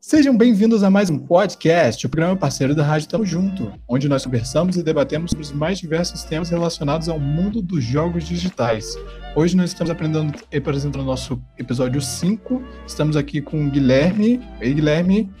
Sejam bem-vindos a mais um podcast, o programa parceiro da Rádio Tamo Junto, onde nós conversamos e debatemos sobre os mais diversos temas relacionados ao mundo dos jogos digitais. Hoje nós estamos aprendendo, apresentando o nosso episódio 5. Estamos aqui com o Guilherme. Ei, Guilherme.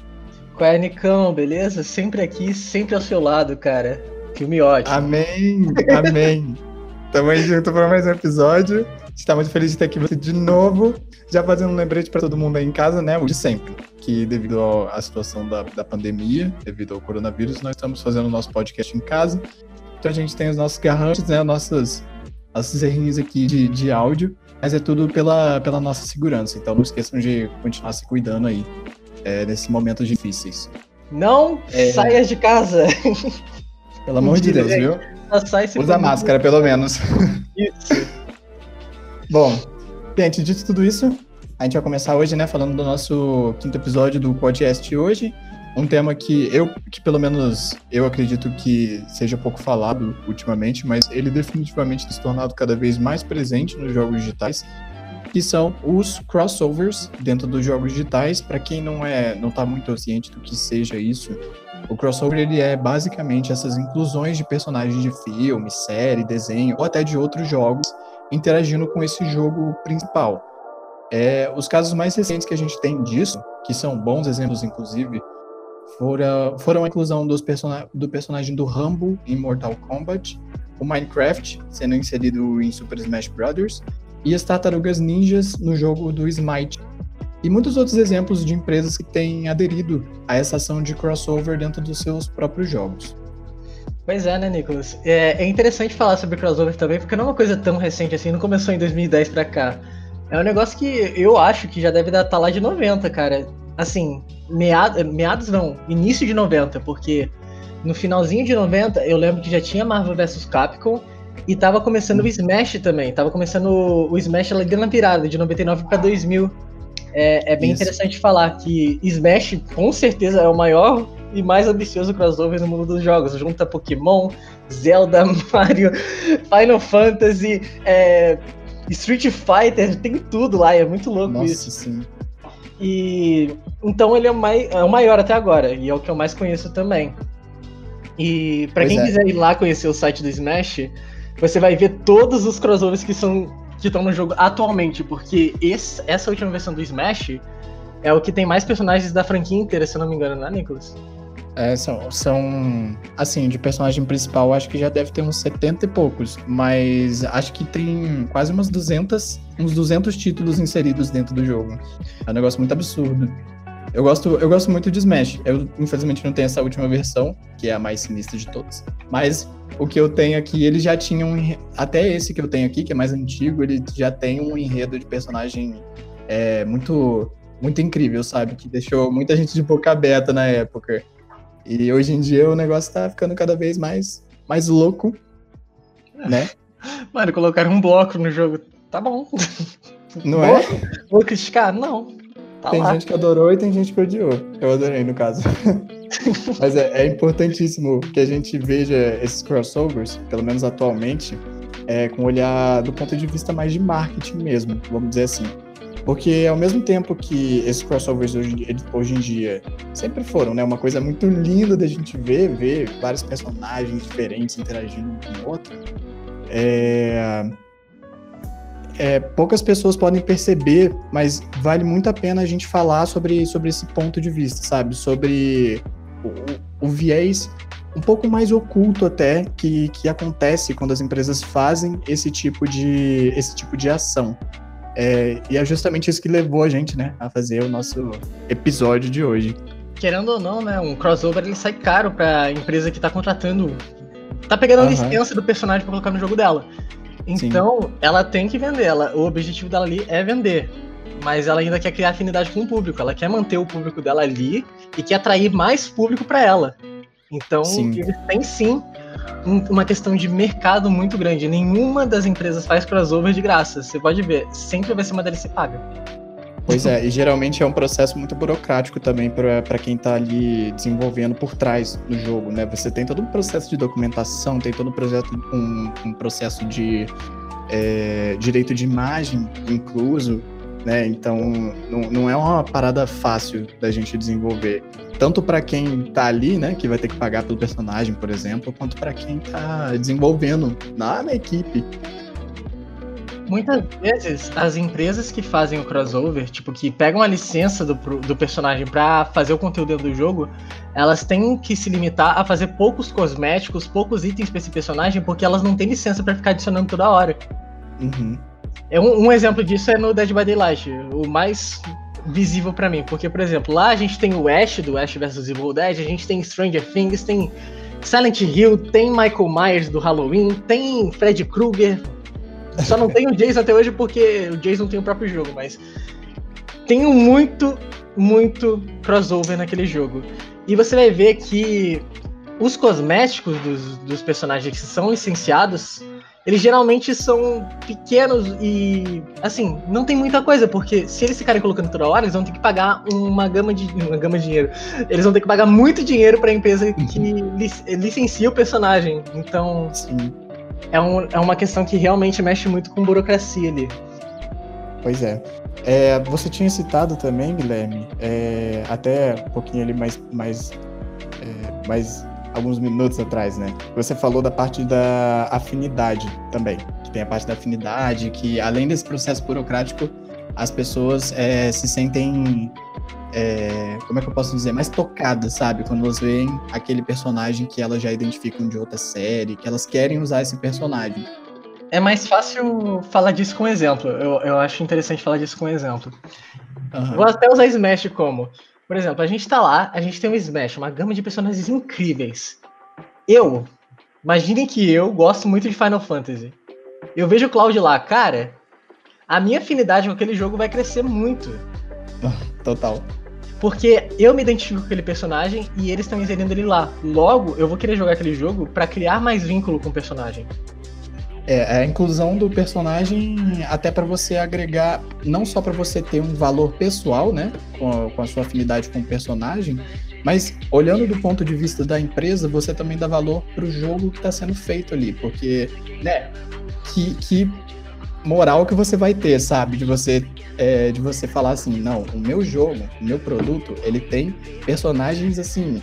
Qual é, Nicão? Beleza? Sempre aqui, sempre ao seu lado, cara. Filme ótimo. Amém, amém. Tamo junto para mais um episódio. Está muito feliz de ter aqui você de novo. Já fazendo um lembrete para todo mundo aí em casa, né? O de sempre. Que devido à situação da, da pandemia, devido ao coronavírus, nós estamos fazendo o nosso podcast em casa. Então a gente tem os nossos garrantes, né? Nossas, nossos errinhos aqui de, de áudio. Mas é tudo pela, pela nossa segurança. Então não esqueçam de continuar se cuidando aí é, nesses momentos difíceis. Não é... saia de casa! Pelo amor de Deus, viu? Usa máscara, pelo menos. Isso. Bom, gente, dito tudo isso, a gente vai começar hoje, né, falando do nosso quinto episódio do podcast hoje. Um tema que eu, que pelo menos eu acredito que seja pouco falado ultimamente, mas ele definitivamente tem se tornado cada vez mais presente nos jogos digitais, que são os crossovers dentro dos jogos digitais. Para quem não é, não está muito ciente do que seja isso, o crossover ele é basicamente essas inclusões de personagens de filme, série, desenho ou até de outros jogos interagindo com esse jogo principal. É, os casos mais recentes que a gente tem disso, que são bons exemplos inclusive, foram, foram a inclusão dos do personagem do Rambo em Mortal Kombat, o Minecraft sendo inserido em Super Smash Bros. E as Tartarugas Ninjas no jogo do Smite, e muitos outros exemplos de empresas que têm aderido a essa ação de crossover dentro dos seus próprios jogos. Pois é, né, Nicolas? É, é, interessante falar sobre crossover também, porque não é uma coisa tão recente assim, não começou em 2010 pra cá. É um negócio que eu acho que já deve estar lá de 90, cara. Assim, meados, meados não, início de 90, porque no finalzinho de 90 eu lembro que já tinha Marvel vs Capcom e tava começando o Smash também. Tava começando o Smash ali na virada, de 99 para 2000 é, é bem Isso. interessante falar que Smash com certeza é o maior e mais ambicioso crossover no mundo dos jogos. Junta Pokémon, Zelda, Mario, Final Fantasy, é, Street Fighter, tem tudo lá, é muito louco Nossa, isso. Sim. E então ele é o, mai, é o maior até agora, e é o que eu mais conheço também. E para quem é. quiser ir lá conhecer o site do Smash, você vai ver todos os crossovers que são que estão no jogo atualmente, porque esse, essa última versão do Smash é o que tem mais personagens da franquia inteira, se eu não me engano, né, Nicholas? É, são, são, assim, de personagem principal, acho que já deve ter uns 70 e poucos, mas acho que tem quase umas 200, uns 200 títulos inseridos dentro do jogo. É um negócio muito absurdo. Eu gosto, eu gosto muito de Smash. Eu, infelizmente, não tenho essa última versão, que é a mais sinistra de todas. Mas o que eu tenho aqui, ele já tinha um. Até esse que eu tenho aqui, que é mais antigo, ele já tem um enredo de personagem é, muito, muito incrível, sabe? Que deixou muita gente de boca aberta na época. E hoje em dia o negócio tá ficando cada vez mais, mais louco, né? Mano, colocaram um bloco no jogo. Tá bom. Não vou, é? Vou criticar? Não. Tá tem lá. gente que adorou e tem gente que odiou. Eu adorei, no caso. Mas é, é, importantíssimo que a gente veja esses crossovers, pelo menos atualmente, é, com olhar do ponto de vista mais de marketing mesmo, vamos dizer assim. Porque ao mesmo tempo que esses crossovers hoje, hoje em dia sempre foram, né? Uma coisa muito linda da gente ver, ver vários personagens diferentes interagindo um com o outro. É, é, poucas pessoas podem perceber, mas vale muito a pena a gente falar sobre, sobre esse ponto de vista, sabe? Sobre o, o viés um pouco mais oculto até que, que acontece quando as empresas fazem esse tipo de, esse tipo de ação. É, e é justamente isso que levou a gente, né, a fazer o nosso episódio de hoje. Querendo ou não, né, um crossover ele sai caro para a empresa que está contratando, tá pegando a uhum. licença do personagem para colocar no jogo dela. Então, Sim. ela tem que vender. Ela, o objetivo dela ali é vender. Mas ela ainda quer criar afinidade com o público. Ela quer manter o público dela ali e quer atrair mais público para ela. Então, sim. eles têm sim um, uma questão de mercado muito grande. Nenhuma das empresas faz crossover de graça. Você pode ver, sempre vai ser uma DLC paga. Pois é, e geralmente é um processo muito burocrático também para quem está ali desenvolvendo por trás do jogo, né? Você tem todo um processo de documentação, tem todo um processo, um, um processo de é, direito de imagem incluso, né? Então não, não é uma parada fácil da gente desenvolver, tanto para quem está ali, né, que vai ter que pagar pelo personagem, por exemplo, quanto para quem está desenvolvendo na, na equipe muitas vezes as empresas que fazem o crossover, tipo, que pegam a licença do, do personagem para fazer o conteúdo do jogo, elas têm que se limitar a fazer poucos cosméticos, poucos itens pra esse personagem, porque elas não têm licença para ficar adicionando toda hora. Uhum. É um, um, exemplo disso é no Dead by Daylight, o mais visível para mim, porque, por exemplo, lá a gente tem o Ash, do Ash vs Evil Dead, a gente tem Stranger Things, tem Silent Hill, tem Michael Myers do Halloween, tem Freddy Krueger, só não tem o Jason até hoje porque o Jason tem o próprio jogo, mas tem muito, muito crossover naquele jogo. E você vai ver que os cosméticos dos, dos personagens que são licenciados, eles geralmente são pequenos e, assim, não tem muita coisa, porque se eles ficarem colocando toda hora, eles vão ter que pagar uma gama de, uma gama de dinheiro. Eles vão ter que pagar muito dinheiro para a empresa que uhum. licencia o personagem. Então, Sim é, um, é uma questão que realmente mexe muito com burocracia ali. Pois é. é você tinha citado também, Guilherme, é, até um pouquinho ali mais, mais, é, mais alguns minutos atrás, né? Você falou da parte da afinidade também, que tem a parte da afinidade, que além desse processo burocrático, as pessoas é, se sentem é, como é que eu posso dizer, mais tocadas, sabe? Quando elas veem aquele personagem que elas já identificam de outra série, que elas querem usar esse personagem. É mais fácil falar disso com exemplo. Eu, eu acho interessante falar disso com exemplo. Uhum. Vou até usar Smash como. Por exemplo, a gente tá lá, a gente tem um Smash, uma gama de personagens incríveis. Eu, imaginem que eu gosto muito de Final Fantasy. Eu vejo o Cloud lá, cara, a minha afinidade com aquele jogo vai crescer muito. Total. Porque eu me identifico com aquele personagem e eles estão inserindo ele lá. Logo, eu vou querer jogar aquele jogo para criar mais vínculo com o personagem. É, a inclusão do personagem até para você agregar, não só para você ter um valor pessoal, né, com a, com a, sua afinidade com o personagem, mas olhando do ponto de vista da empresa, você também dá valor para o jogo que está sendo feito ali, porque, né, que, que moral que você vai ter, sabe? De você, é, de você falar assim, não, o meu jogo, o meu produto, ele tem personagens assim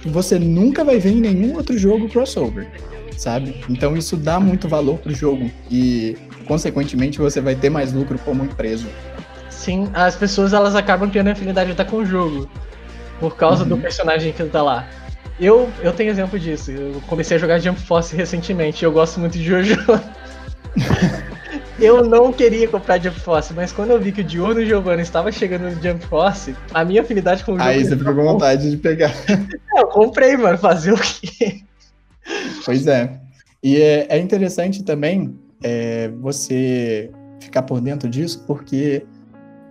que você nunca vai ver em nenhum outro jogo crossover, sabe? Então isso dá muito valor pro jogo e, consequentemente, você vai ter mais lucro como empresa. Sim, as pessoas elas acabam criando afinidade até com o jogo por causa uhum. do personagem que tá lá. Eu, eu tenho exemplo disso. Eu comecei a jogar Jump Force recentemente. Eu gosto muito de Jojo. Eu não queria comprar Jump Force, mas quando eu vi que o Diurno Giovanni estava chegando no Jump Force, a minha afinidade com o jogo. Aí você ficou com vontade de pegar. É, eu comprei, mano. Fazer o quê? Pois é. E é, é interessante também é, você ficar por dentro disso, porque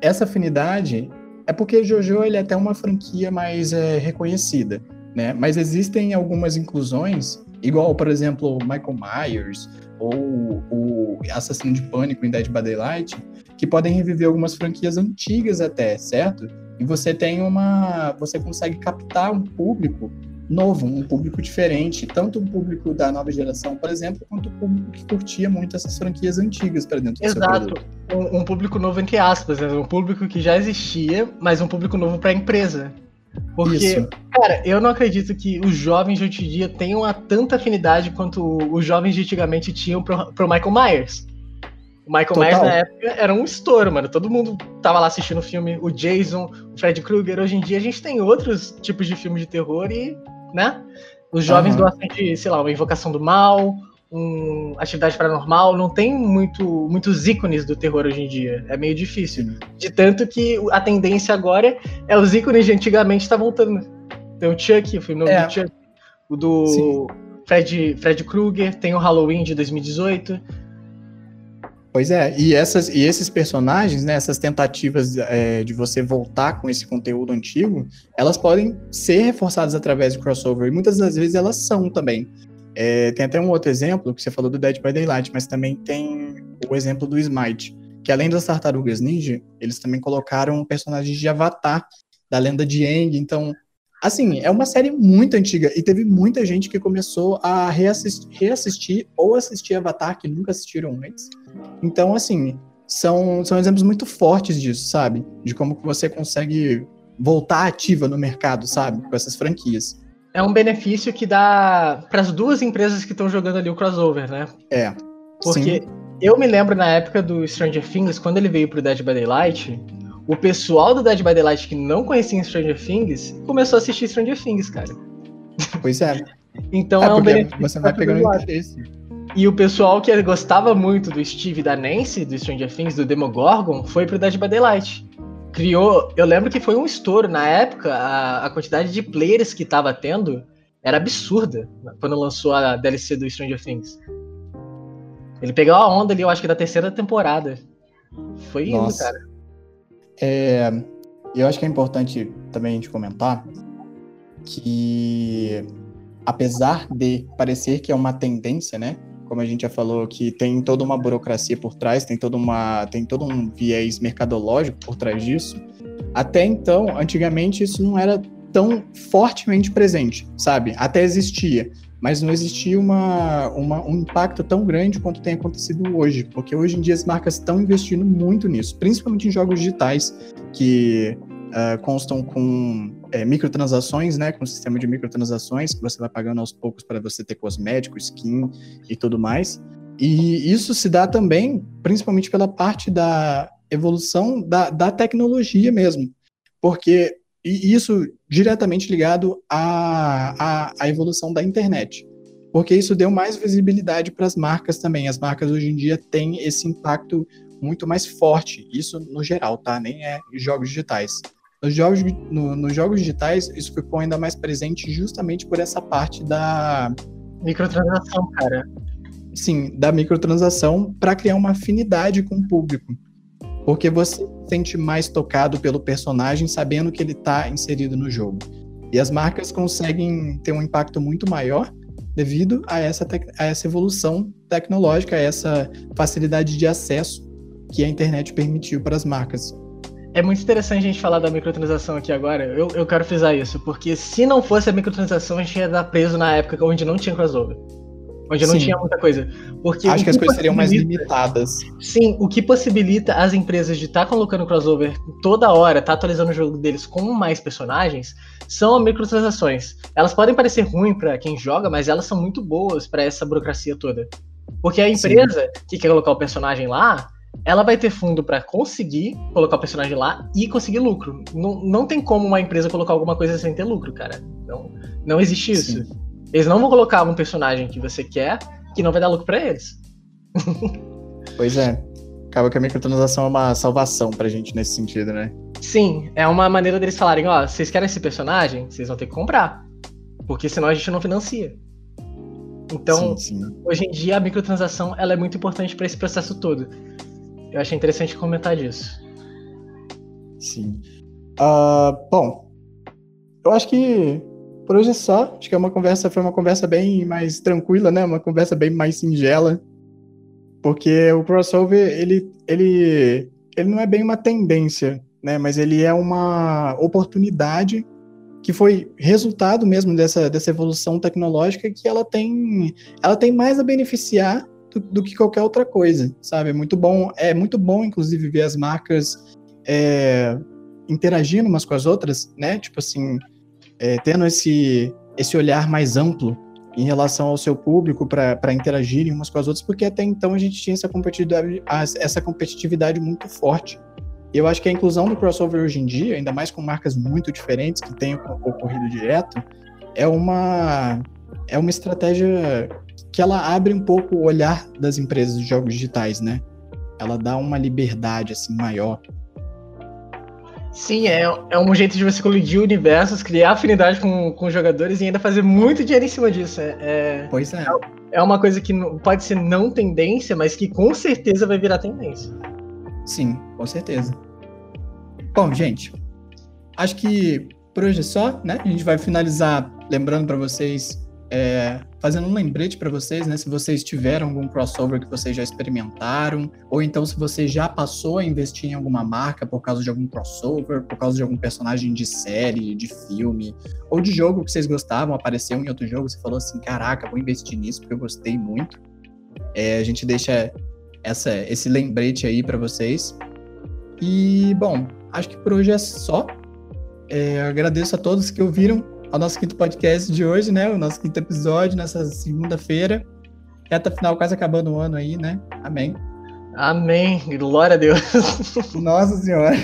essa afinidade é porque Jojo ele é até uma franquia mais é, reconhecida, né? Mas existem algumas inclusões, igual, por exemplo, Michael Myers ou o Assassino de Pânico em Dead by Daylight, que podem reviver algumas franquias antigas até, certo? E você tem uma. Você consegue captar um público novo, um público diferente, tanto o público da nova geração, por exemplo, quanto o público que curtia muito essas franquias antigas para dentro Exato. do seu Um, um público novo entre aspas, né? um público que já existia, mas um público novo para a empresa. Porque, Isso. Cara, eu não acredito que os jovens de hoje em dia tenham a tanta afinidade quanto os jovens de antigamente tinham pro, pro Michael Myers. O Michael Total. Myers na época era um estouro, mano. Todo mundo tava lá assistindo o filme, o Jason, o Fred Krueger. Hoje em dia a gente tem outros tipos de filmes de terror e, né? Os jovens uhum. gostam de, sei lá, uma invocação do mal, um atividade paranormal, não tem muito, muitos ícones do terror hoje em dia. É meio difícil. De tanto que a tendência agora é os ícones de antigamente tá voltando. Tem o Chuck, o filme é. do Chuck, o do Fred, Fred Krueger, tem o Halloween de 2018. Pois é, e, essas, e esses personagens, né, essas tentativas é, de você voltar com esse conteúdo antigo, elas podem ser reforçadas através de crossover, e muitas das vezes elas são também. É, tem até um outro exemplo, que você falou do Dead by Daylight, mas também tem o exemplo do Smite, que além das tartarugas ninja, eles também colocaram personagens de Avatar, da lenda de Aang. Então, assim, é uma série muito antiga e teve muita gente que começou a reassistir, reassistir ou assistir Avatar que nunca assistiram antes. Então, assim, são, são exemplos muito fortes disso, sabe? De como você consegue voltar ativa no mercado, sabe? Com essas franquias. É um benefício que dá para as duas empresas que estão jogando ali o crossover, né? É. Porque sim. eu me lembro na época do Stranger Things, quando ele veio pro Dead by Daylight, o pessoal do Dead by Daylight que não conhecia Stranger Things começou a assistir Stranger Things, cara. Pois é. então é, é um benefício. Você vai pegando interesse. E o pessoal que gostava muito do Steve da Nancy, do Stranger Things, do Demogorgon, foi pro Dead by Daylight. Criou. Eu lembro que foi um estouro. Na época, a, a quantidade de players que tava tendo era absurda quando lançou a DLC do Stranger Things. Ele pegou a onda ali, eu acho que da terceira temporada. Foi isso, cara. É, eu acho que é importante também a gente comentar que, apesar de parecer que é uma tendência, né? como a gente já falou, que tem toda uma burocracia por trás, tem, toda uma, tem todo um viés mercadológico por trás disso. Até então, antigamente, isso não era tão fortemente presente, sabe? Até existia, mas não existia uma, uma, um impacto tão grande quanto tem acontecido hoje, porque hoje em dia as marcas estão investindo muito nisso, principalmente em jogos digitais, que uh, constam com é, microtransações, né, com um sistema de microtransações que você vai pagando aos poucos para você ter cosméticos, skin e tudo mais. E isso se dá também, principalmente pela parte da evolução da, da tecnologia mesmo, porque e isso diretamente ligado à, à, à evolução da internet, porque isso deu mais visibilidade para as marcas também. As marcas hoje em dia têm esse impacto muito mais forte, isso no geral, tá? Nem é jogos digitais. Nos jogos, no, nos jogos digitais, isso ficou ainda mais presente justamente por essa parte da. Microtransação, cara. Sim, da microtransação para criar uma afinidade com o público. Porque você sente mais tocado pelo personagem sabendo que ele está inserido no jogo. E as marcas conseguem ter um impacto muito maior devido a essa, a essa evolução tecnológica, a essa facilidade de acesso que a internet permitiu para as marcas. É muito interessante a gente falar da microtransação aqui agora. Eu, eu quero frisar isso, porque se não fosse a microtransação, a gente ia estar preso na época onde não tinha crossover. Onde não Sim. tinha muita coisa. Porque Acho que, que as coisas seriam mais limitadas. Sim, o que possibilita as empresas de estar tá colocando crossover toda hora, estar tá atualizando o jogo deles com mais personagens, são as microtransações. Elas podem parecer ruins para quem joga, mas elas são muito boas para essa burocracia toda. Porque a empresa Sim. que quer colocar o personagem lá, ela vai ter fundo para conseguir colocar o personagem lá e conseguir lucro. Não, não tem como uma empresa colocar alguma coisa sem ter lucro, cara. Não, não existe isso. Sim. Eles não vão colocar um personagem que você quer que não vai dar lucro para eles. pois é. Acaba que a microtransação é uma salvação pra gente nesse sentido, né? Sim, é uma maneira deles falarem, ó, vocês querem esse personagem? Vocês vão ter que comprar. Porque senão a gente não financia. Então, sim, sim. hoje em dia a microtransação ela é muito importante para esse processo todo. Eu achei interessante comentar disso. Sim. Uh, bom, eu acho que por hoje é só. Acho que é uma conversa, foi uma conversa bem mais tranquila, né? Uma conversa bem mais singela. Porque o crossover, ele, ele, ele não é bem uma tendência, né? Mas ele é uma oportunidade que foi resultado mesmo dessa, dessa evolução tecnológica que ela tem, ela tem mais a beneficiar do, do, que qualquer outra coisa, sabe? É muito bom, é muito bom, inclusive, ver as marcas é, interagindo umas com as outras, né? Tipo assim, é, tendo esse, esse olhar mais amplo em relação ao seu público para interagirem umas com as outras, porque até então a gente tinha essa competitividade, essa competitividade muito forte. E eu acho que a inclusão do crossover hoje em dia, ainda mais com marcas muito diferentes que têm ocorrido direto, é uma é uma estratégia que ela abre um pouco o olhar das empresas de jogos digitais, né? Ela dá uma liberdade assim maior. Sim, é, é um jeito de você colidir universos, criar afinidade com, com os jogadores e ainda fazer muito dinheiro em cima disso. É, é, pois é. É uma coisa que pode ser não tendência, mas que com certeza vai virar tendência. Sim, com certeza. Bom, gente, acho que por hoje é só, né? A gente vai finalizar lembrando para vocês é, fazendo um lembrete para vocês, né? Se vocês tiveram algum crossover que vocês já experimentaram, ou então se você já passou a investir em alguma marca por causa de algum crossover, por causa de algum personagem de série, de filme, ou de jogo que vocês gostavam, apareceu em outro jogo, você falou assim, caraca, vou investir nisso porque eu gostei muito. É, a gente deixa essa, esse lembrete aí para vocês. E, bom, acho que por hoje é só. É, agradeço a todos que ouviram ao nosso quinto podcast de hoje, né? O nosso quinto episódio nessa segunda-feira. Reta final quase acabando o ano aí, né? Amém. Amém. Glória a Deus. Nossa Senhora.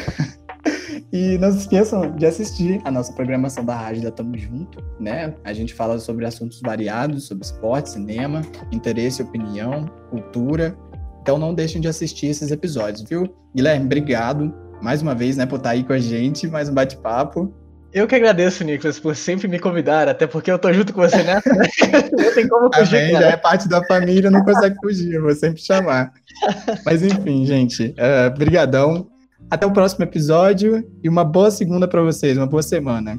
E não se esqueçam de assistir a nossa programação da Rádio da Tamo Junto, né? A gente fala sobre assuntos variados, sobre esporte, cinema, interesse, opinião, cultura. Então não deixem de assistir esses episódios, viu? Guilherme, obrigado mais uma vez, né, por estar aí com a gente, mais um bate-papo. Eu que agradeço, Nicolas, por sempre me convidar, até porque eu tô junto com você nessa, né? Não tem como fugir. Também, já é parte da família, não consegue fugir, eu vou sempre chamar. Mas enfim, gente, uh, brigadão. Até o próximo episódio e uma boa segunda para vocês, uma boa semana.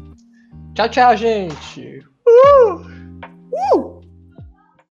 Tchau, tchau, gente. Uh!